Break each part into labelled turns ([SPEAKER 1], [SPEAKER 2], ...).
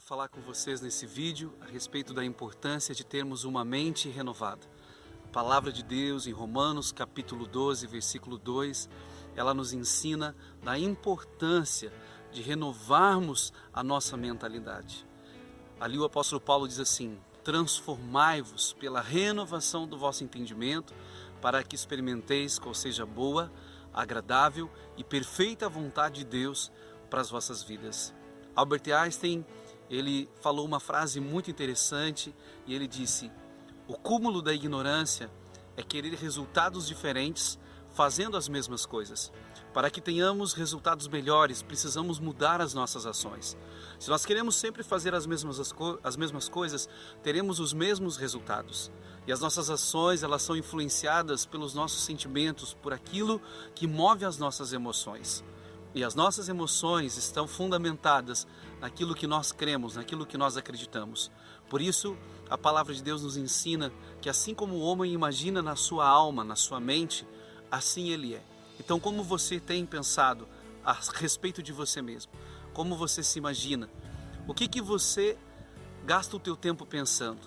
[SPEAKER 1] falar com vocês nesse vídeo a respeito da importância de termos uma mente renovada. A palavra de Deus em Romanos, capítulo 12, versículo 2, ela nos ensina da importância de renovarmos a nossa mentalidade. Ali o apóstolo Paulo diz assim: Transformai-vos pela renovação do vosso entendimento, para que experimenteis qual seja boa, agradável e perfeita vontade de Deus para as vossas vidas. Albert Einstein, ele falou uma frase muito interessante e ele disse: "O cúmulo da ignorância é querer resultados diferentes fazendo as mesmas coisas. Para que tenhamos resultados melhores, precisamos mudar as nossas ações. Se nós queremos sempre fazer as mesmas, as mesmas coisas, teremos os mesmos resultados. E as nossas ações, elas são influenciadas pelos nossos sentimentos, por aquilo que move as nossas emoções. E as nossas emoções estão fundamentadas naquilo que nós cremos, naquilo que nós acreditamos. Por isso, a palavra de Deus nos ensina que assim como o homem imagina na sua alma, na sua mente, assim ele é. Então, como você tem pensado a respeito de você mesmo? Como você se imagina? O que que você gasta o teu tempo pensando?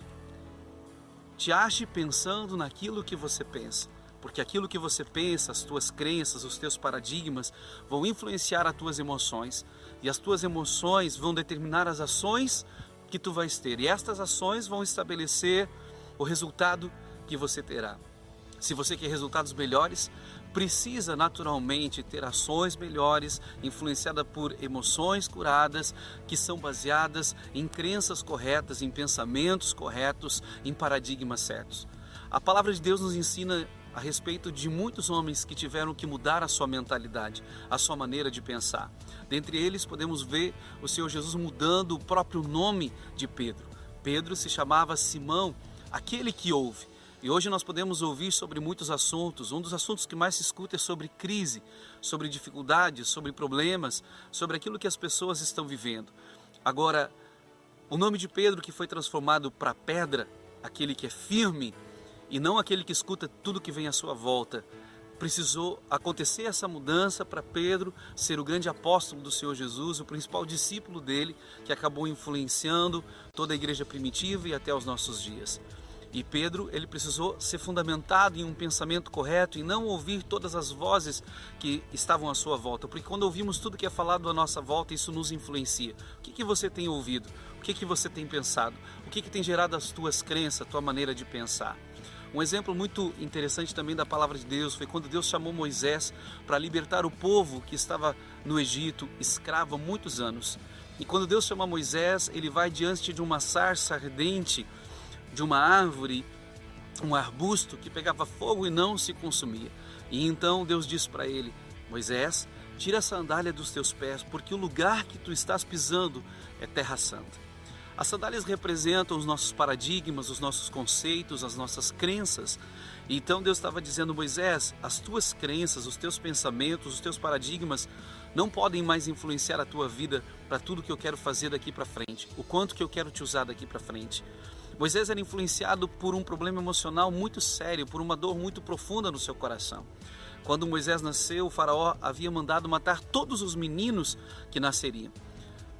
[SPEAKER 1] Te ache pensando naquilo que você pensa porque aquilo que você pensa, as tuas crenças, os teus paradigmas vão influenciar as tuas emoções e as tuas emoções vão determinar as ações que tu vais ter e estas ações vão estabelecer o resultado que você terá. Se você quer resultados melhores, precisa naturalmente ter ações melhores, influenciada por emoções curadas, que são baseadas em crenças corretas, em pensamentos corretos, em paradigmas certos. A palavra de Deus nos ensina a respeito de muitos homens que tiveram que mudar a sua mentalidade, a sua maneira de pensar. Dentre eles, podemos ver o Senhor Jesus mudando o próprio nome de Pedro. Pedro se chamava Simão, aquele que ouve. E hoje nós podemos ouvir sobre muitos assuntos. Um dos assuntos que mais se escuta é sobre crise, sobre dificuldades, sobre problemas, sobre aquilo que as pessoas estão vivendo. Agora, o nome de Pedro que foi transformado para pedra, aquele que é firme, e não aquele que escuta tudo que vem à sua volta. Precisou acontecer essa mudança para Pedro ser o grande apóstolo do Senhor Jesus, o principal discípulo dele, que acabou influenciando toda a igreja primitiva e até os nossos dias. E Pedro, ele precisou ser fundamentado em um pensamento correto e não ouvir todas as vozes que estavam à sua volta, porque quando ouvimos tudo que é falado à nossa volta, isso nos influencia. O que, que você tem ouvido? O que, que você tem pensado? O que, que tem gerado as tuas crenças, a tua maneira de pensar? Um exemplo muito interessante também da palavra de Deus foi quando Deus chamou Moisés para libertar o povo que estava no Egito, escravo há muitos anos. E quando Deus chama Moisés, ele vai diante de uma sarça ardente, de uma árvore, um arbusto que pegava fogo e não se consumia. E então Deus diz para ele: Moisés, tira a sandália dos teus pés, porque o lugar que tu estás pisando é terra santa. As sandálias representam os nossos paradigmas, os nossos conceitos, as nossas crenças. Então Deus estava dizendo, Moisés, as tuas crenças, os teus pensamentos, os teus paradigmas não podem mais influenciar a tua vida para tudo que eu quero fazer daqui para frente, o quanto que eu quero te usar daqui para frente. Moisés era influenciado por um problema emocional muito sério, por uma dor muito profunda no seu coração. Quando Moisés nasceu, o faraó havia mandado matar todos os meninos que nasceriam.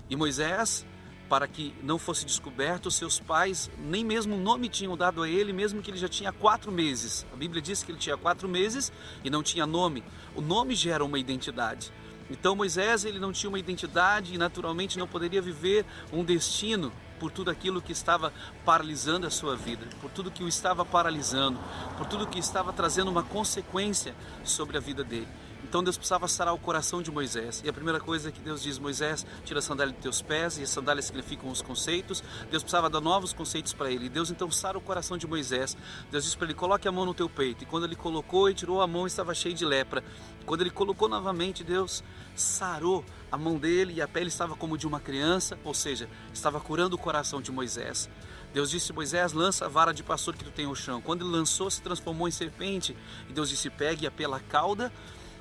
[SPEAKER 1] E Moisés para que não fosse descoberto, seus pais nem mesmo o nome tinham dado a ele, mesmo que ele já tinha quatro meses. A Bíblia diz que ele tinha quatro meses e não tinha nome. O nome gera uma identidade. Então Moisés ele não tinha uma identidade e naturalmente não poderia viver um destino por tudo aquilo que estava paralisando a sua vida, por tudo que o estava paralisando, por tudo que estava trazendo uma consequência sobre a vida dele. Então Deus precisava sarar o coração de Moisés. E a primeira coisa que Deus diz, Moisés, tira a sandália de teus pés, e as sandálias significam os conceitos. Deus precisava dar novos conceitos para ele. E Deus então sara o coração de Moisés. Deus disse para ele, coloque a mão no teu peito. E quando ele colocou e tirou a mão, estava cheio de lepra. Quando ele colocou novamente, Deus sarou a mão dele e a pele estava como de uma criança, ou seja, estava curando o coração de Moisés. Deus disse: Moisés, lança a vara de pastor que tu tem no chão. Quando ele lançou, se transformou em serpente. E Deus disse: pegue-a pela cauda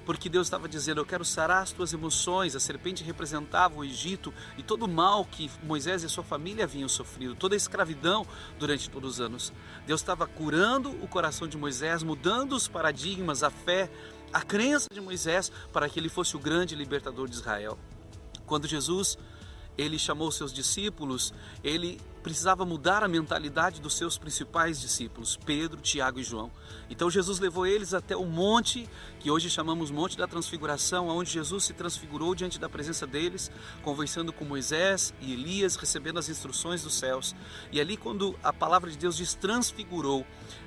[SPEAKER 1] porque Deus estava dizendo: Eu quero sarar as tuas emoções. A serpente representava o Egito e todo o mal que Moisés e sua família haviam sofrido, toda a escravidão durante todos os anos. Deus estava curando o coração de Moisés, mudando os paradigmas, a fé, a crença de Moisés para que ele fosse o grande libertador de Israel. Quando Jesus ele chamou seus discípulos, ele precisava mudar a mentalidade dos seus principais discípulos, Pedro, Tiago e João. Então Jesus levou eles até o monte, que hoje chamamos Monte da Transfiguração, onde Jesus se transfigurou diante da presença deles, conversando com Moisés e Elias, recebendo as instruções dos céus. E ali, quando a palavra de Deus diz transfigurou,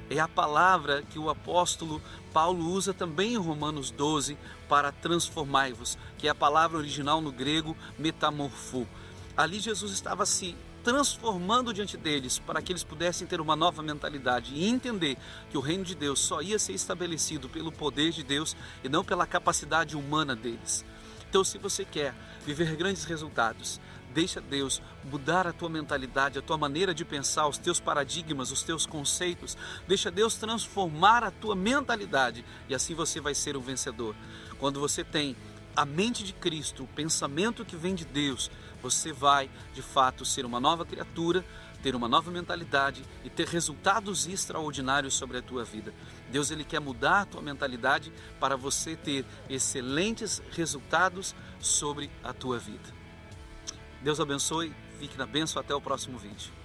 [SPEAKER 1] é a palavra que o apóstolo Paulo usa também em Romanos 12 para transformai-vos, que é a palavra original no grego metamorfo. Ali Jesus estava se transformando diante deles para que eles pudessem ter uma nova mentalidade e entender que o reino de Deus só ia ser estabelecido pelo poder de Deus e não pela capacidade humana deles. Então, se você quer viver grandes resultados, deixa Deus mudar a tua mentalidade, a tua maneira de pensar, os teus paradigmas, os teus conceitos. Deixa Deus transformar a tua mentalidade e assim você vai ser um vencedor. Quando você tem a mente de Cristo, o pensamento que vem de Deus, você vai de fato ser uma nova criatura, ter uma nova mentalidade e ter resultados extraordinários sobre a tua vida. Deus ele quer mudar a tua mentalidade para você ter excelentes resultados sobre a tua vida. Deus abençoe, fique na benção até o próximo vídeo.